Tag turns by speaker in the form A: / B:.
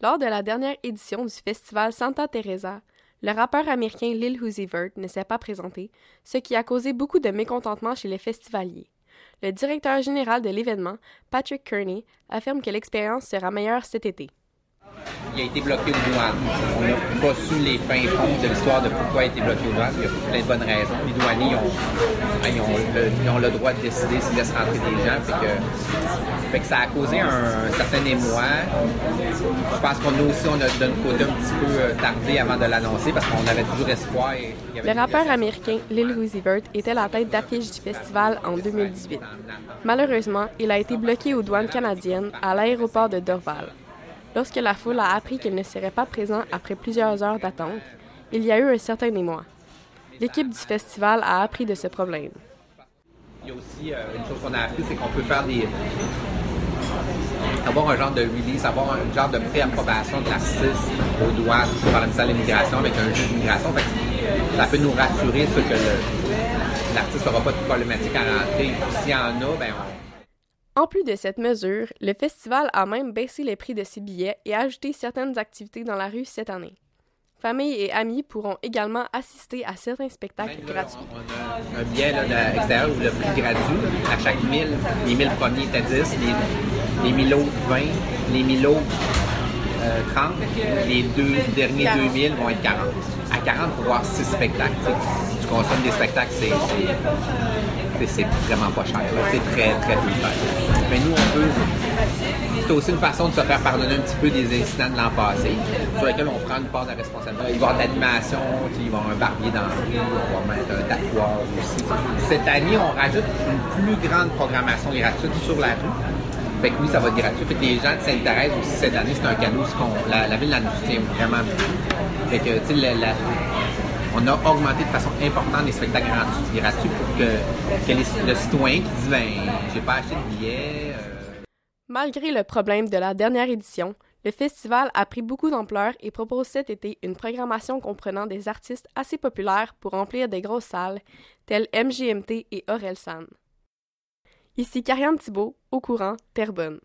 A: Lors de la dernière édition du festival Santa Teresa, le rappeur américain Lil Uzi Vert ne s'est pas présenté, ce qui a causé beaucoup de mécontentement chez les festivaliers. Le directeur général de l'événement, Patrick Kearney, affirme que l'expérience sera meilleure cet été.
B: Il a été bloqué aux douanes. On n'a pas su les fins fonds de l'histoire de pourquoi il a été bloqué aux douanes. Il y a plein de bonnes raisons. Les douaniers ont, ont, le, droit de décider s'ils laissent rentrer des gens. Fait que, ça a causé un, certain émoi. Je pense qu'on a aussi, on a de notre côté un petit peu euh, tardé avant de l'annoncer parce qu'on avait toujours espoir.
A: le rappeur américain Lil Uzi Vert était la tête d'affiche du festival en 2018. Malheureusement, il a été bloqué aux douanes canadiennes à l'aéroport de Dorval. Lorsque la foule a appris qu'il ne serait pas présent après plusieurs heures d'attente, il y a eu un certain émoi. L'équipe du festival a appris de ce problème.
B: Il y a aussi euh, une chose qu'on a appris, c'est qu'on peut faire des. avoir un genre de release, avoir un genre de préapprobation de la CIS aux douanes par le ministère de l'Immigration avec un juge d'immigration. Ça peut nous rassurer sur que l'artiste n'aura pas de problématique à rentrer. S'il y en a, ben on
A: en plus de cette mesure, le festival a même baissé les prix de ses billets et ajouté certaines activités dans la rue cette année. Familles et amis pourront également assister à certains spectacles gratuits.
B: On a un billet extérieur où le prix gratuit, à chaque 1000, les 1000 premiers étaient 10, les, les 1000 autres 20, les 1000 autres 30, les deux derniers 2000 vont être 40. À 40 pour voir 6 spectacles. Si tu consommes des spectacles, c'est c'est vraiment pas cher. C'est très, très peu cher. Mais nous, on peut. C'est aussi une façon de se faire pardonner un petit peu des incidents de l'an passé, sur lesquels on prend une part de responsabilité. Il va y avoir de l'animation, il va y avoir un barbier dans le rue, on va mettre un tatouage aussi. Cette année, on rajoute une plus grande programmation gratuite sur la rue. Fait que oui, ça va être gratuit. Fait que les gens de Sainte-Thérèse aussi cette année, c'est un cadeau. La, la ville la nous soutient vraiment Fait que, tu sais, la, on a augmenté de façon importante les spectacles gratuits pour que, le citoyen qui dit ben j'ai pas acheté de billets. Euh.
A: Malgré le problème de la dernière édition, le festival a pris beaucoup d'ampleur et propose cet été une programmation comprenant des artistes assez populaires pour remplir des grosses salles, telles MGMT et Orelsan. Ici Karianne Thibault, au courant, Terrebonne.